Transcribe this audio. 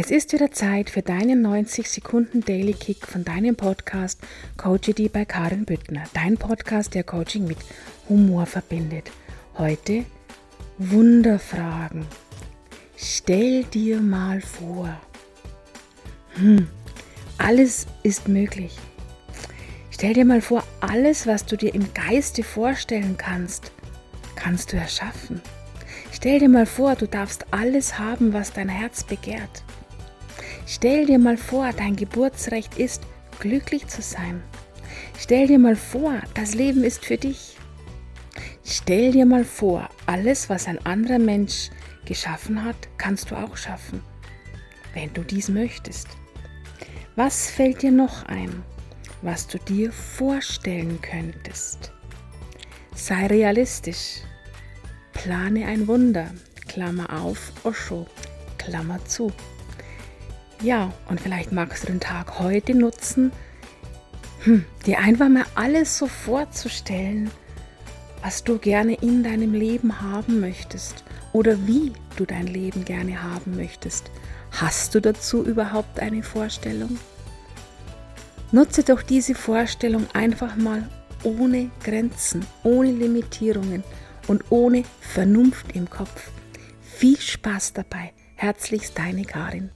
Es ist wieder Zeit für deinen 90 Sekunden Daily Kick von deinem Podcast Coachity bei Karin Büttner. Dein Podcast, der Coaching mit Humor verbindet. Heute Wunderfragen. Stell dir mal vor. Hm, alles ist möglich. Stell dir mal vor, alles, was du dir im Geiste vorstellen kannst, kannst du erschaffen. Stell dir mal vor, du darfst alles haben, was dein Herz begehrt. Stell dir mal vor, dein Geburtsrecht ist, glücklich zu sein. Stell dir mal vor, das Leben ist für dich. Stell dir mal vor, alles, was ein anderer Mensch geschaffen hat, kannst du auch schaffen, wenn du dies möchtest. Was fällt dir noch ein, was du dir vorstellen könntest? Sei realistisch. Plane ein Wunder. Klammer auf, Osho. Klammer zu. Ja, und vielleicht magst du den Tag heute nutzen, hm, dir einfach mal alles so vorzustellen, was du gerne in deinem Leben haben möchtest oder wie du dein Leben gerne haben möchtest. Hast du dazu überhaupt eine Vorstellung? Nutze doch diese Vorstellung einfach mal ohne Grenzen, ohne Limitierungen und ohne Vernunft im Kopf. Viel Spaß dabei. Herzlichst deine Karin.